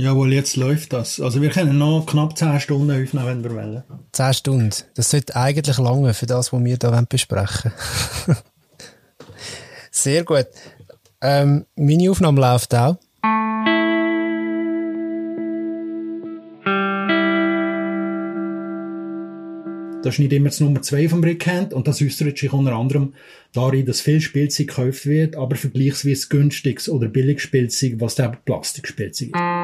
Jawohl, jetzt läuft das. Also wir können noch knapp 10 Stunden aufnehmen, wenn wir wollen. 10 Stunden. Das sollte eigentlich lange für das, was wir hier besprechen Sehr gut. Ähm, meine Aufnahme läuft auch. Das ist nicht immer das Nummer 2 vom Brickhand und das äußert sich unter anderem darin, dass viel Spielzeug gekauft wird, aber vergleichsweise günstiges oder billiges Spielzeug, was dann Plastikspielzeug ist.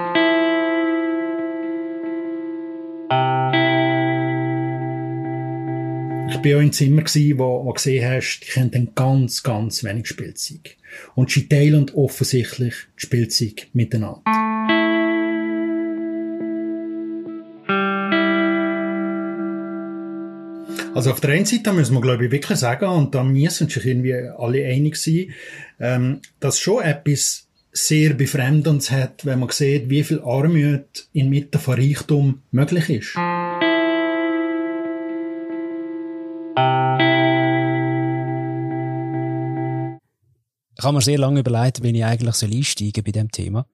Ich bin auch im Zimmer gsi, wo, wo gesehen hast, die kennen ganz, ganz wenig Spielzeug. Und sie teilen offensichtlich Spielzeug miteinander. Also auf der einen Seite müssen wir, glaube ich, wirklich sagen, und da müssen sich irgendwie alle einig sein, ähm, dass schon etwas sehr Befremdendes hat, wenn man sieht, wie viel Armut inmitten von Reichtum möglich ist. Ich habe mir sehr lange überlegt, wenn ich eigentlich einsteigen bei dem Thema.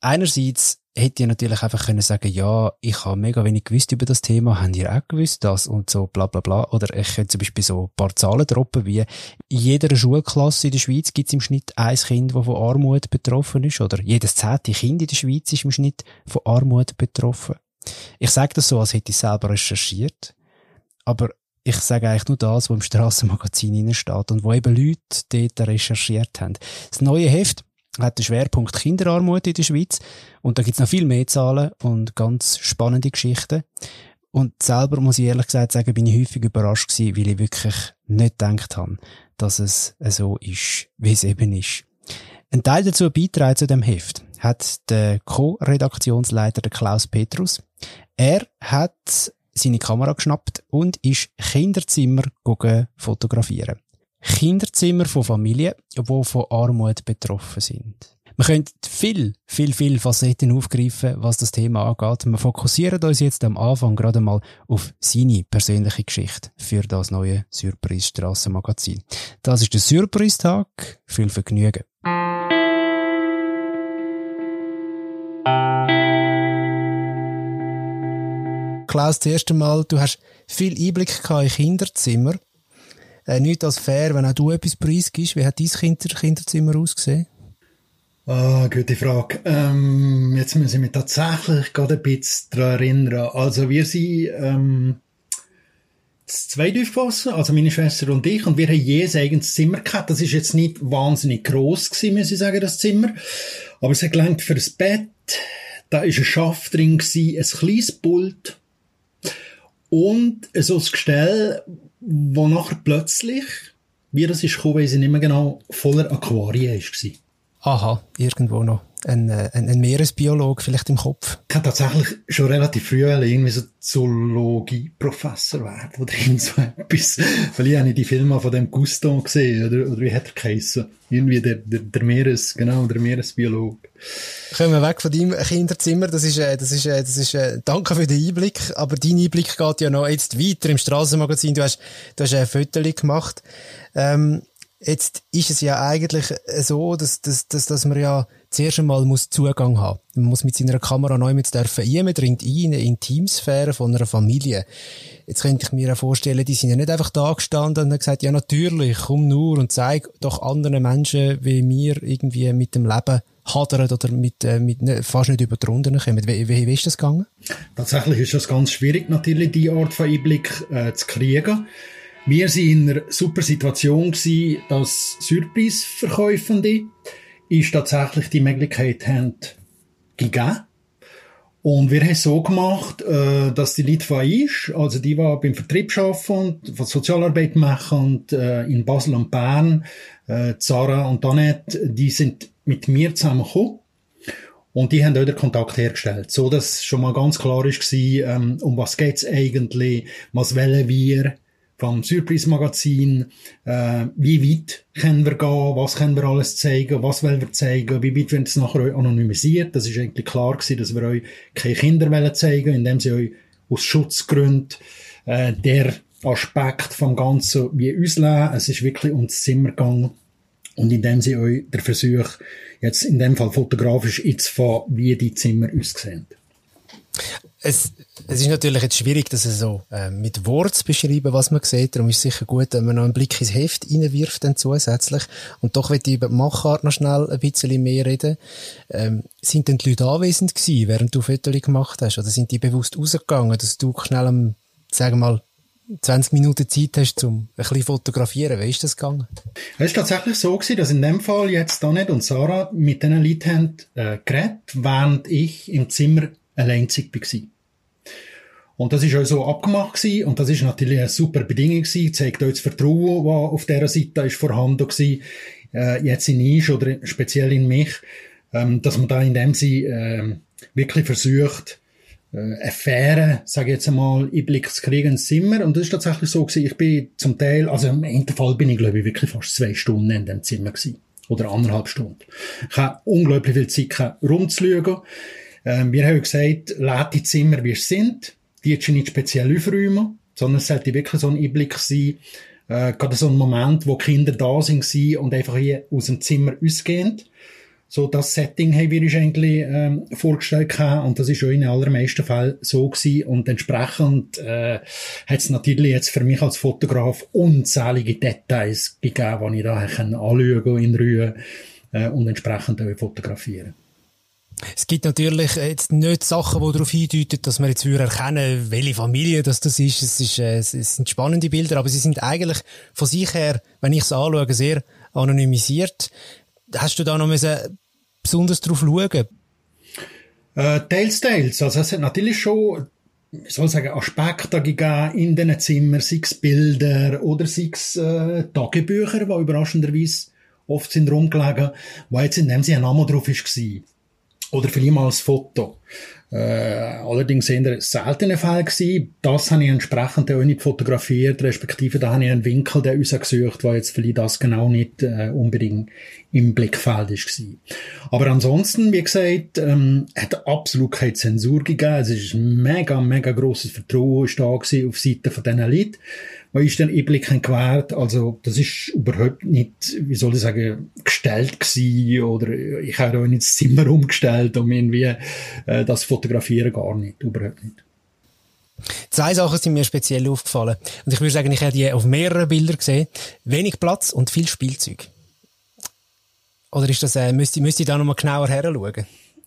Einerseits hätte ich natürlich einfach können sagen, ja, ich habe mega wenig gewusst über das Thema, haben ihr auch gewusst das und so bla bla bla. Oder ich könnte zum Beispiel so ein paar Zahlen droppen, wie in jeder Schulklasse in der Schweiz gibt es im Schnitt ein Kind, das von Armut betroffen ist. Oder jedes zehnte Kind in der Schweiz ist im Schnitt von Armut betroffen. Ich sage das so, als hätte ich selber recherchiert. Aber ich sage eigentlich nur das, was im Strassenmagazin steht und wo eben Leute dort recherchiert haben. Das neue Heft hat den Schwerpunkt Kinderarmut in der Schweiz und da gibt's noch viel mehr Zahlen und ganz spannende Geschichten. Und selber muss ich ehrlich gesagt sagen, bin ich häufig überrascht gewesen, weil ich wirklich nicht gedacht habe, dass es so ist, wie es eben ist. Ein Teil dazu beitragen zu dem Heft hat der Co-Redaktionsleiter Klaus Petrus. Er hat seine Kamera geschnappt und ist Kinderzimmer fotografieren. Kinderzimmer von Familien, die von Armut betroffen sind. Wir können viel, viel, viel Facetten aufgreifen, was das Thema angeht. Wir fokussieren uns jetzt am Anfang gerade mal auf seine persönliche Geschichte für das neue Surprise Strassenmagazin. Das ist der Surprise-Tag. Viel Vergnügen. Klaus, das erste Mal, du hast viel Einblick in Kinderzimmer. Äh, nicht als fair, wenn auch du etwas preisgibst. Wie hat dein Kinder Kinderzimmer ausgesehen? Ah, gute Frage. Ähm, jetzt muss ich mich tatsächlich gerade ein bisschen daran erinnern. Also wir sind ähm, zwei Aufpassen, also meine Schwester und ich, und wir haben jedes eigenes Zimmer gehabt. Das ist jetzt nicht wahnsinnig groß gewesen, muss ich sagen, das Zimmer. Aber es hat gelangt für das Bett. Da ist ein Schaft drin gewesen, ein kleines Pult und so ein Gestell, wo nachher plötzlich, wie das ist gekommen, weiß ich nicht mehr genau, voller Aquarien war. Aha, irgendwo noch ein, äh, ein, ein Meeresbiolog vielleicht im Kopf. Ich habe tatsächlich schon relativ früh irgendwie so Zoologie-Professor werden oder irgend so etwas. Vielleicht habe ich die Filme von dem Gusto gesehen, oder, oder wie hat er geheissen? Irgendwie der, der, der Meeres, genau, der Meeresbiolog. Kommen wir weg von deinem Kinderzimmer. Das ist, äh, das ist, äh, das ist, danke für den Einblick. Aber dein Einblick geht ja noch jetzt weiter im Strassenmagazin. Du hast, du hast ein Foto gemacht. Ähm, Jetzt ist es ja eigentlich so, dass, dass, dass, dass man ja zuerst einmal muss Zugang haben. Man muss mit seiner Kamera neu mit dürfen ein. Dringt ein in eine Intimsphäre von einer Familie. Jetzt könnte ich mir vorstellen, die sind ja nicht einfach da gestanden und haben gesagt, ja natürlich, komm nur und zeig doch anderen Menschen, wie wir irgendwie mit dem Leben hadern oder mit, äh, mit ne, fast nicht über die kommen. Wie, wie, wie ist das gegangen? Tatsächlich ist das ganz schwierig, natürlich, die Art von Einblick äh, zu kriegen. Wir waren in einer super Situation gewesen, dass Surprise-Verkäufende ist tatsächlich die Möglichkeit haben gegeben. Und wir haben es so gemacht, äh, dass die Leute von ist, also die, die beim Vertrieb arbeiten und von Sozialarbeit machen und äh, in Basel und Bern, äh, Zara und Annette, die sind mit mir zusammengekommen. Und die haben auch den Kontakt hergestellt, so dass schon mal ganz klar ist, ähm, um was geht's eigentlich, was wollen wir, vom Surprise Magazin, äh, wie weit können wir gehen, was können wir alles zeigen, was wollen wir zeigen, wie weit wird es nachher anonymisiert. Das ist eigentlich klar gewesen, dass wir euch keine Kinder wollen zeigen, indem sie euch aus Schutzgründen äh, der Aspekt vom Ganzen wie ausleben. Es ist wirklich ums Zimmer gegangen und indem sie euch der Versuch, jetzt in dem Fall fotografisch einzufahren, wie die Zimmer aussehen. Es, es ist natürlich jetzt schwierig, das so äh, mit Wort zu beschreiben, was man sieht. Darum ist es sicher gut, wenn man noch einen Blick ins Heft reinwirft dann zusätzlich. Und doch will ich über die Machart noch schnell ein bisschen mehr reden. Ähm, sind denn die Leute anwesend gewesen, während du Fotos gemacht hast? Oder sind die bewusst rausgegangen, dass du schnell, am, sagen wir mal, 20 Minuten Zeit hast, um ein bisschen fotografieren. Wie ist das gegangen? Es ist tatsächlich so gewesen, dass in dem Fall jetzt Donnet und Sarah mit diesen Leuten haben, äh, geredet, während ich im Zimmer alleinzig war. Und das ist auch so abgemacht gewesen. Und das ist natürlich eine super Bedingung gewesen. Zeigt euch das Vertrauen, das auf dieser Seite ist vorhanden gewesen. Äh, jetzt in Isch oder speziell in mich. Ähm, dass man da in dem Sinne, äh, wirklich versucht, äh, eine faire, sage ich jetzt einmal, Einblick zu kriegen ins Zimmer. Und das ist tatsächlich so gewesen. Ich bin zum Teil, also im Fall bin ich, glaube ich, wirklich fast zwei Stunden in dem Zimmer gewesen. Oder anderthalb Stunden. Ich habe unglaublich viel Zeit rumzuschauen. Ähm, wir haben gesagt, lad die Zimmer, wie es sind. Die jetzt nicht speziell aufräumen, sondern es sollte wirklich so ein Einblick sein, äh, gerade so ein Moment, wo Kinder da sind und einfach hier aus dem Zimmer ausgehen. So, das Setting haben wir uns eigentlich ähm, vorgestellt gehabt, und das ist auch in allermeisten Fällen so gewesen. Und entsprechend äh, hat es natürlich jetzt für mich als Fotograf unzählige Details gegeben, die ich da anschauen in Ruhe äh, und entsprechend fotografieren es gibt natürlich jetzt nicht Sachen, die darauf hindeuten, dass man jetzt erkennen welche Familie das, das ist. Es, ist äh, es sind spannende Bilder, aber sie sind eigentlich von sich her, wenn ich es anschaue, sehr anonymisiert. Hast du da noch müssen besonders drauf schauen? Äh, teils, teils. Also es hat natürlich schon ich soll sagen, Aspekte gegeben in diesen Zimmern, sei es Bilder oder sei es äh, Tagebücher, die überraschenderweise oft sind rumgelegen, wo jetzt in dem Sinne ein Name drauf war. Oder vielleicht mal als Foto. Äh, allerdings eher seltene Fälle gewesen. Das habe ich entsprechend auch nicht fotografiert, respektive da habe ich einen Winkel der rausgesucht, weil jetzt vielleicht das genau nicht äh, unbedingt im Blickfeld gewesen. Aber ansonsten, wie gesagt, ähm, hat absolut keine Zensur gegeben. Es ist mega, mega grosses Vertrauen da gewesen auf Seite von diesen Leuten man ist dann Einblick gewährt. Also, das ist überhaupt nicht, wie soll ich sagen, gestellt gewesen, oder ich habe auch nicht das Zimmer umgestellt, um irgendwie, äh, das fotografieren gar nicht, überhaupt nicht. Zwei Sachen sind mir speziell aufgefallen. Und ich würde sagen, ich habe die auf mehreren Bildern gesehen. Wenig Platz und viel Spielzeug. Oder ist das, äh, müsste, müsste ich da nochmal genauer her schauen?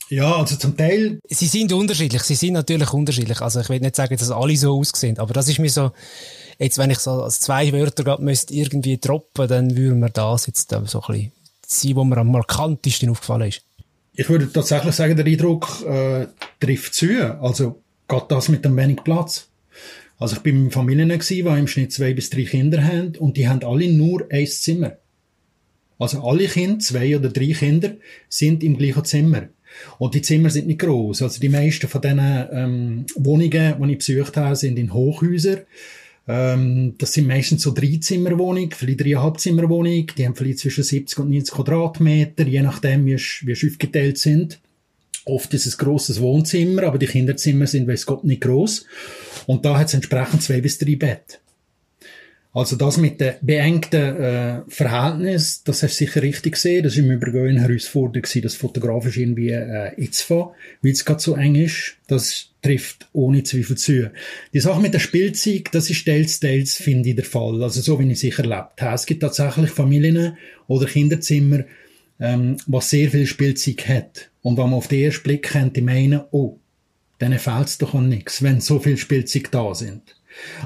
Ja, also zum Teil. Sie sind unterschiedlich. Sie sind natürlich unterschiedlich. Also ich will nicht sagen, dass alle so aussehen. Aber das ist mir so, Jetzt, wenn ich so als zwei Wörter gerade müsste irgendwie droppen, dann würde mir das jetzt so ein bisschen sein, was mir am markantesten aufgefallen ist. Ich würde tatsächlich sagen, der Eindruck äh, trifft zu. Also geht das mit dem wenig Platz. Also ich bin in Familien gewesen, die im Schnitt zwei bis drei Kinder haben und die haben alle nur ein Zimmer. Also alle Kinder, zwei oder drei Kinder, sind im gleichen Zimmer. Und die Zimmer sind nicht groß. Also die meisten von diesen ähm, Wohnungen, die ich besucht habe, sind in Hochhäusern. Ähm, das sind meistens so Dreizimmerwohnungen, vielleicht Dreieinhalbzimmerwohnungen. Die haben vielleicht zwischen 70 und 90 Quadratmeter, je nachdem, wie, wie sie aufgeteilt sind. Oft ist es ein grosses Wohnzimmer, aber die Kinderzimmer sind, weiß Gott, nicht groß. Und da hat es entsprechend zwei bis drei Bett. Also das mit dem beengten äh, Verhältnis, das hast du sicher richtig gesehen. Das war im Übrigen eine Herausforderung, das fotografisch irgendwie äh, einzufahren, weil es gerade so eng ist. Das trifft ohne Zweifel zu. Die Sache mit der Spielzeug, das ist teils, teils, finde ich, der Fall. Also so, wie ich sicher erlebt habe. Es gibt tatsächlich Familien oder Kinderzimmer, ähm, was sehr viel Spielzeug hat. Und wenn man auf den ersten Blick könnte meinen, oh, denen fehlt es doch an nichts, wenn so viel Spielzeug da sind.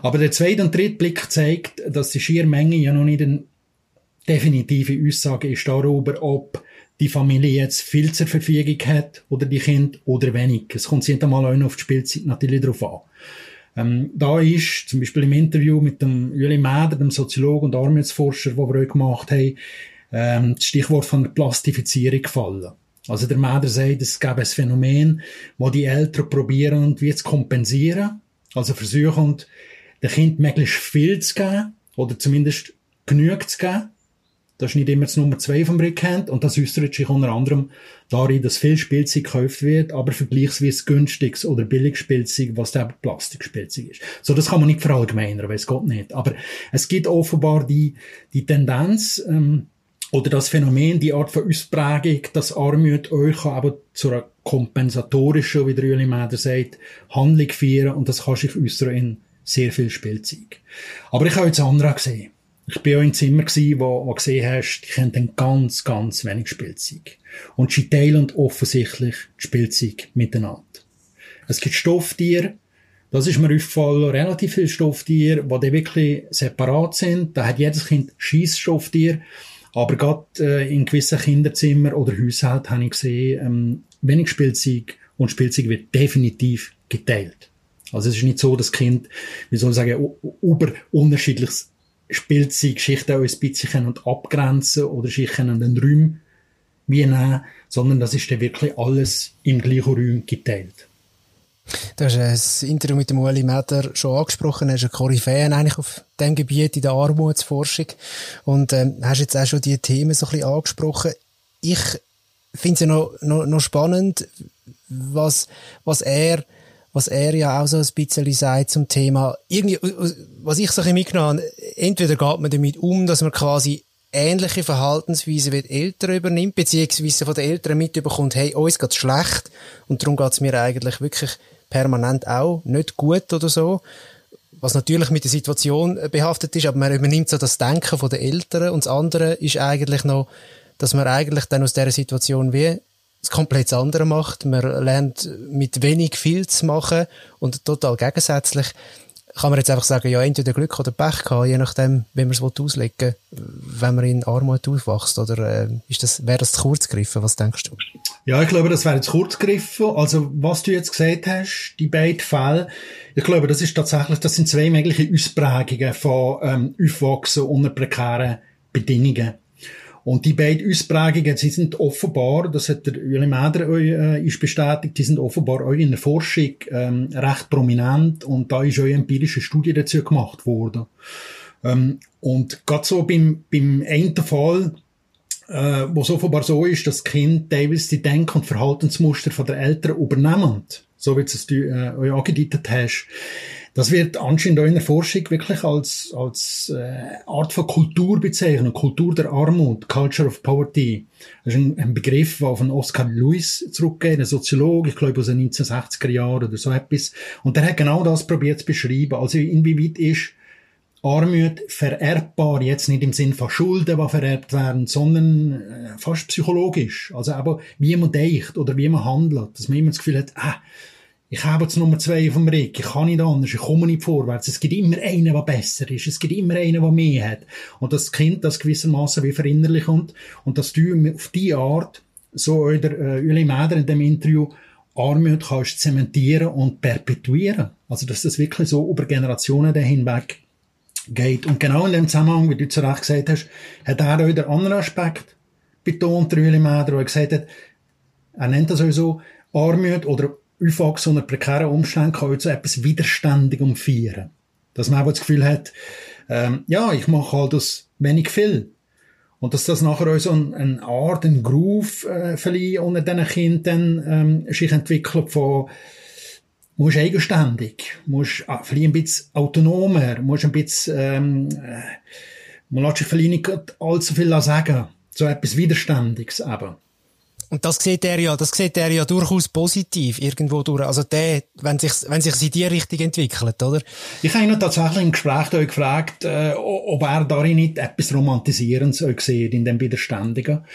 Aber der zweite und dritte Blick zeigt, dass die schier Menge ja noch nicht eine definitive Aussage ist darüber, ob die Familie jetzt viel zur Verfügung hat oder die Kind oder wenig. Es kommt nicht einmal auch auf die Spielzeit natürlich drauf an. Ähm, da ist zum Beispiel im Interview mit dem Juli Mäder, dem Soziologen und Armutsforscher, den wir auch gemacht haben, ähm, das Stichwort von der Plastifizierung gefallen. Also der Mäder sagt, es gäbe ein Phänomen, wo die Eltern probieren, wie zu kompensieren also versuchen, dem Kind möglichst viel zu geben, oder zumindest genug zu geben. Das ist nicht immer das Nummer zwei vom Rückhand, und das äußert sich unter anderem darin, dass viel Spielzeug gekauft wird, aber vergleichsweise günstiges oder billiges Spielzeug, was dann Plastikspielzeug ist. So, das kann man nicht verallgemeinern, weiß Gott nicht. Aber es gibt offenbar die, die Tendenz, ähm, oder das Phänomen, die Art von Ausprägung, dass Armut euch aber zu einer kompensatorischen, wie der Ueli Mäder sagt, Handlung führen und das kann sich äußern in sehr viel Spielzeug. Aber ich habe jetzt andere gesehen. Ich bin auch im Zimmer gsi, wo, wo gesehen hast, die kennen ganz, ganz wenig Spielzeug. Und sie teilen offensichtlich die Spielzeug miteinander. Es gibt Stofftiere, das ist mir aufgefallen, relativ viele Stofftiere, die wirklich separat sind. Da hat jedes Kind Schießstofftier. Aber gerade äh, in gewissen Kinderzimmern oder Haushalten habe ich gesehen, ähm, wenig Spielzeug und Spielzeug wird definitiv geteilt. Also es ist nicht so, dass Kind, wie soll ich sagen, über unterschiedliches Spielzeug Schichten auch ein bisschen und abgrenzen oder sich können den Räumen wie nehmen, sondern das ist dann wirklich alles im gleichen Raum geteilt. Du hast ein Interview mit dem Ueli Meder schon angesprochen. Er ist ein Koryphäen eigentlich auf dem Gebiet in der Armutsforschung. Und ähm, hast jetzt auch schon die Themen so ein bisschen angesprochen. Ich finde es ja noch, noch, noch spannend, was, was er was er ja auch so ein bisschen sagt zum Thema, irgendwie, was ich so ein bisschen mitgenommen habe, entweder geht man damit um, dass man quasi ähnliche Verhaltensweisen wie die Eltern übernimmt, beziehungsweise von den Eltern mitbekommt, hey, uns geht's schlecht und darum geht's mir eigentlich wirklich permanent auch nicht gut oder so. Was natürlich mit der Situation behaftet ist, aber man übernimmt so das Denken von den Eltern und das andere ist eigentlich noch, dass man eigentlich dann aus dieser Situation wie das komplett andere macht. Man lernt mit wenig viel zu machen und total gegensätzlich kann man jetzt einfach sagen, ja, entweder Glück oder Pech gehabt, je nachdem, wie man es auslegen wenn man in Armut aufwachst, oder äh, das, wäre das zu kurz gegriffen? Was denkst du? Ja, ich glaube, das wäre zu kurz gegriffen. Also, was du jetzt gesagt hast, die beiden Fälle, ich glaube, das ist tatsächlich, das sind zwei mögliche Ausprägungen von ähm, Aufwachsen unter prekären Bedingungen. Und die beiden Ausprägungen, sie sind offenbar, das hat der Uli Mäder äh, ist bestätigt, die sind offenbar auch in der Forschung ähm, recht prominent und da ist auch empirische Studie dazu gemacht worden. Ähm, und gerade so beim, beim einen Fall, äh, wo es offenbar so ist, dass Kind teilweise die Denk- und Verhaltensmuster von der Eltern übernehmen, so wie du es äh, angedeutet hast, das wird anscheinend auch in der Forschung wirklich als, als äh, Art von Kultur bezeichnet, Kultur der Armut, Culture of Poverty. Das ist ein, ein Begriff, der von Oscar Lewis zurückgeht, ein Soziologe, ich glaube aus den 1960er Jahren oder so etwas. Und der hat genau das probiert zu beschreiben. Also inwieweit ist Armut vererbbar, jetzt nicht im Sinn von Schulden, die vererbt werden, sondern äh, fast psychologisch. Also aber wie man denkt oder wie man handelt, dass man immer das Gefühl hat, ah, ich habe jetzt Nummer zwei dem Rick, ich kann nicht anders, ich komme nicht vorwärts. Es gibt immer einen, der besser ist, es gibt immer einen, der mehr hat. Und das Kind das gewissermaßen wie verinnerlich kommt und dass du auf die Art, so der äh, Uli Mäder in dem Interview, Armut kannst zementieren und perpetuieren. Also, dass das wirklich so über Generationen hinweg geht. Und genau in dem Zusammenhang, wie du zu Recht gesagt hast, hat er auch den anderen Aspekt betont, der Uli Mäder, wo er gesagt hat, er nennt das sowieso Armut oder Aufwachsen unter prekären Umständen kann so etwas widerständig umfeiern. Dass man auch das Gefühl hat, ähm, ja, ich mache halt das wenig viel. Und dass das nachher auch so eine, Art, ein Groove äh, verliehen unter diesen Kindern ähm, sich entwickelt von musst eigenständig, musst ah, vielleicht ein bisschen autonomer, musst ein bisschen ähm, äh, man lässt sich vielleicht nicht allzu viel sagen. So etwas Widerständiges eben. Und das sieht er ja, das sieht er ja durchaus positiv irgendwo durch. Also der, wenn sich, wenn sich in die Richtung entwickelt, oder? Ich habe ihn tatsächlich im Gespräch gefragt, äh, ob er darin nicht etwas Romantisierendes sieht in dem Widerständigen.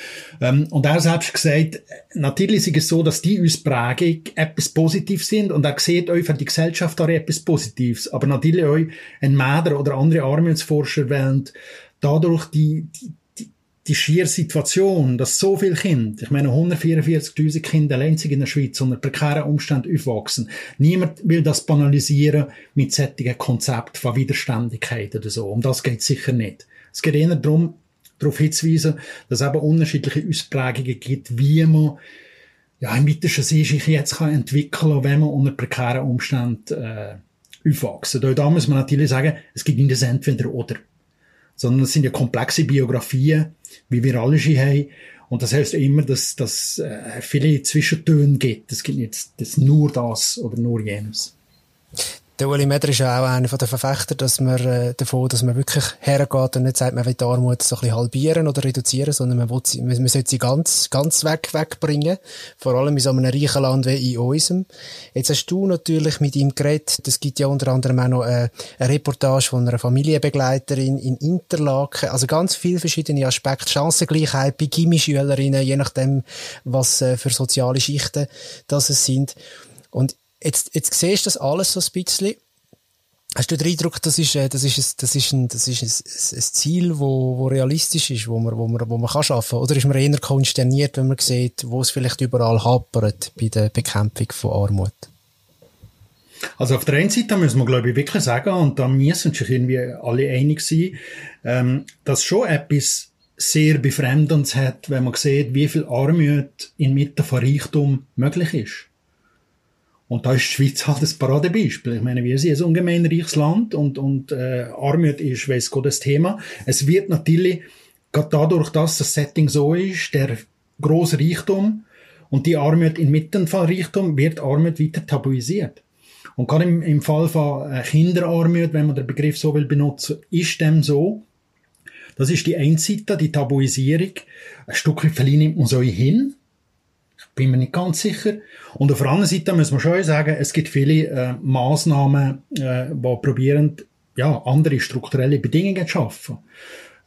Ähm, und er selbst gesagt, natürlich ist es so, dass die Ausprägung etwas Positives sind und er sieht euch für die Gesellschaft auch etwas Positives. Aber natürlich euch ein Mäder oder andere Armutsforscher wollen dadurch die, die die schiere Situation, dass so viele Kinder, ich meine 144.000 Kinder allein in der Schweiz unter prekären Umständen aufwachsen, niemand will das banalisieren mit solchen Konzept von Widerständigkeit oder so. Um das geht sicher nicht. Es geht eher darum, darauf hinzuweisen, dass es eben unterschiedliche Ausprägungen gibt, wie man ja, im weitesten Sinne sich jetzt kann entwickeln wenn man unter prekären Umständen äh, aufwachsen. Da muss man natürlich sagen, es gibt nicht das Entweder oder sondern es sind ja komplexe Biografien, wie wir alle schon haben. Und das heißt immer, dass es äh, viele Zwischentöne gibt. Es gibt nicht das nur das oder nur jenes. Der Uli Meder ist ja auch einer der Verfechter, dass man, äh, davon, dass man wirklich hergeht und nicht sagt, man will die Armut so ein bisschen halbieren oder reduzieren, sondern man, will sie, man, man sollte sie ganz, ganz weg, wegbringen. Vor allem in so einem reichen Land wie in unserem. Jetzt hast du natürlich mit ihm geredet. Es gibt ja unter anderem auch noch äh, eine Reportage von einer Familienbegleiterin in Interlaken. Also ganz viele verschiedene Aspekte. Chancengleichheit bei Gimmischülerinnen, je nachdem, was äh, für soziale Schichten das es sind. Und Jetzt, jetzt siehst du das alles so ein bisschen. Hast du den Eindruck, das ist, äh, das ist, ein, das ist, ein, das ist ein, ein Ziel, wo, wo realistisch ist, wo man, wo man, wo man kann schaffen? Oder ist man eher konsterniert, wenn man sieht, wo es vielleicht überall hapert bei der Bekämpfung von Armut? Also auf der einen Seite müssen wir, glaube ich, wirklich sagen, und da müssen sich irgendwie alle einig sein, ähm, dass schon etwas sehr Befremdendes hat, wenn man sieht, wie viel Armut inmitten von Reichtum möglich ist. Und da ist die Schweiz halt ein Paradebeispiel. Ich meine, wir sind ein ungemein reiches Land und, und äh, Armut ist, weiss Gott, das Thema. Es wird natürlich, gerade dadurch, dass das Setting so ist, der große Reichtum und die Armut inmitten von Reichtum, wird Armut weiter tabuisiert. Und gerade im, im Fall von äh, Kinderarmut, wenn man den Begriff so will benutzen, ist dem so. Das ist die eine Seite, die Tabuisierung. Ein Stück weit nimmt man so hin bin mir nicht ganz sicher. Und auf der anderen Seite muss man schon sagen, es gibt viele äh, Maßnahmen, äh, die probieren, ja, andere strukturelle Bedingungen zu schaffen.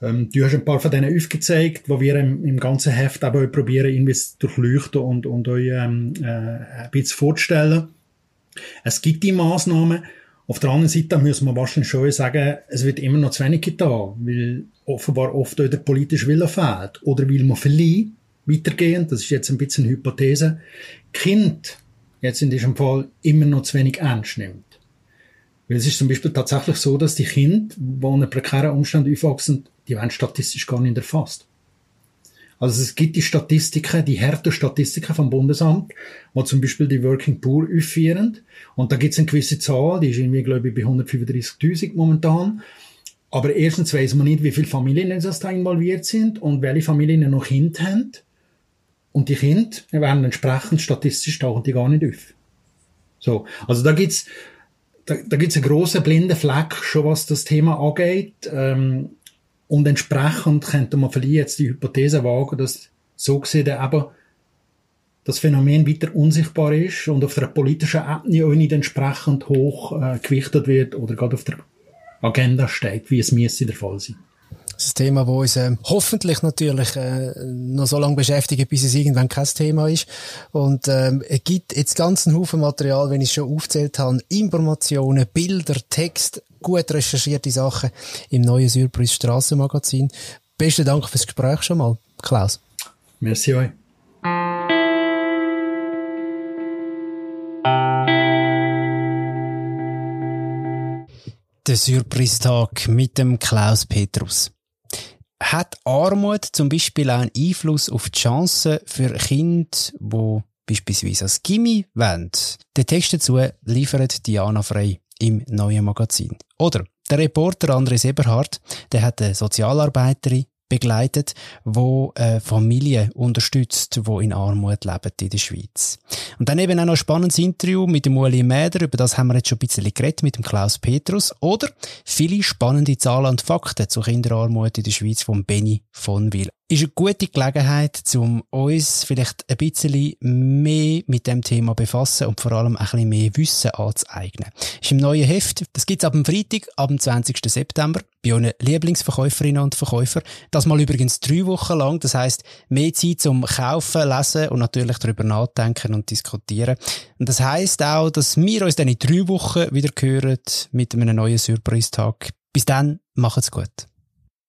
Ähm, du hast ein paar von denen aufgezeigt, wo wir im, im ganzen Heft aber probieren, irgendwie zu durchleuchten und, und euch ähm, äh, ein bisschen vorzustellen. Es gibt die Maßnahmen. Auf der anderen Seite muss man wahrscheinlich schon sagen, es wird immer noch zu wenig getan, weil offenbar oft der politische Wille fehlt. Oder weil man vielleicht weitergehend, das ist jetzt ein bisschen Hypothese, Kind jetzt in diesem Fall immer noch zu wenig ernst nimmt. Weil es ist zum Beispiel tatsächlich so, dass die Kinder, die in prekären Umständen aufwachsen, die werden statistisch gar nicht erfasst. Also es gibt die Statistiken, die härten Statistiken vom Bundesamt, wo zum Beispiel die Working Poor aufführen. Und da gibt es eine gewisse Zahl, die ist irgendwie, glaube ich, bei 135.000 momentan. Aber erstens weiß man nicht, wie viele Familien da involviert sind und welche Familien noch Kinder haben. Und die Kinder werden entsprechend statistisch tauchen die gar nicht auf. So. Also da gibt's, da, da gibt's einen grossen blinden Fleck, schon was das Thema angeht. Ähm, und entsprechend könnte man vielleicht jetzt die Hypothese wagen, dass so gesehen eben das Phänomen weiter unsichtbar ist und auf der politischen Ebene auch nicht entsprechend hoch äh, gewichtet wird oder gerade auf der Agenda steht, wie es müsste der Fall sein. Das ist ein Thema, das uns äh, hoffentlich natürlich äh, noch so lange beschäftigt, bis es irgendwann kein Thema ist. Und ähm, es gibt jetzt ganz einen Haufen Material, wenn ich es schon aufzählt habe, Informationen, Bilder, Text, gut recherchierte Sachen im neuen Surprise Strassenmagazin. Besten Dank fürs Gespräch schon mal, Klaus. Merci euch. Der Surprise-Tag mit dem Klaus Petrus. Hat Armut zum Beispiel auch einen Einfluss auf die Chancen für Kinder, die beispielsweise als Gimmi wollen? Den Text dazu liefert Diana Frey im neuen Magazin. Oder der Reporter Andres Eberhardt, der hat eine Sozialarbeiterin begleitet, wo äh, Familien unterstützt, wo in Armut leben in der Schweiz. Und dann eben auch noch ein spannendes Interview mit dem Uli Mäder, über das haben wir jetzt schon ein bisschen geredet mit dem Klaus Petrus, oder viele spannende Zahlen und Fakten zur Kinderarmut in der Schweiz von Benny von Will ist eine gute Gelegenheit, um uns vielleicht ein bisschen mehr mit dem Thema befassen und vor allem ein bisschen mehr Wissen anzueignen. Ist im neuen Heft. Das gibt's ab dem Freitag, ab dem 20. September, bei euren Lieblingsverkäuferinnen und Verkäufer. Das mal übrigens drei Wochen lang. Das heißt mehr Zeit zum Kaufen, Lesen und natürlich darüber nachdenken und diskutieren. Und das heißt auch, dass wir uns dann in drei Wochen wieder hören mit einem neuen Surprise-Tag. Bis dann, macht's gut.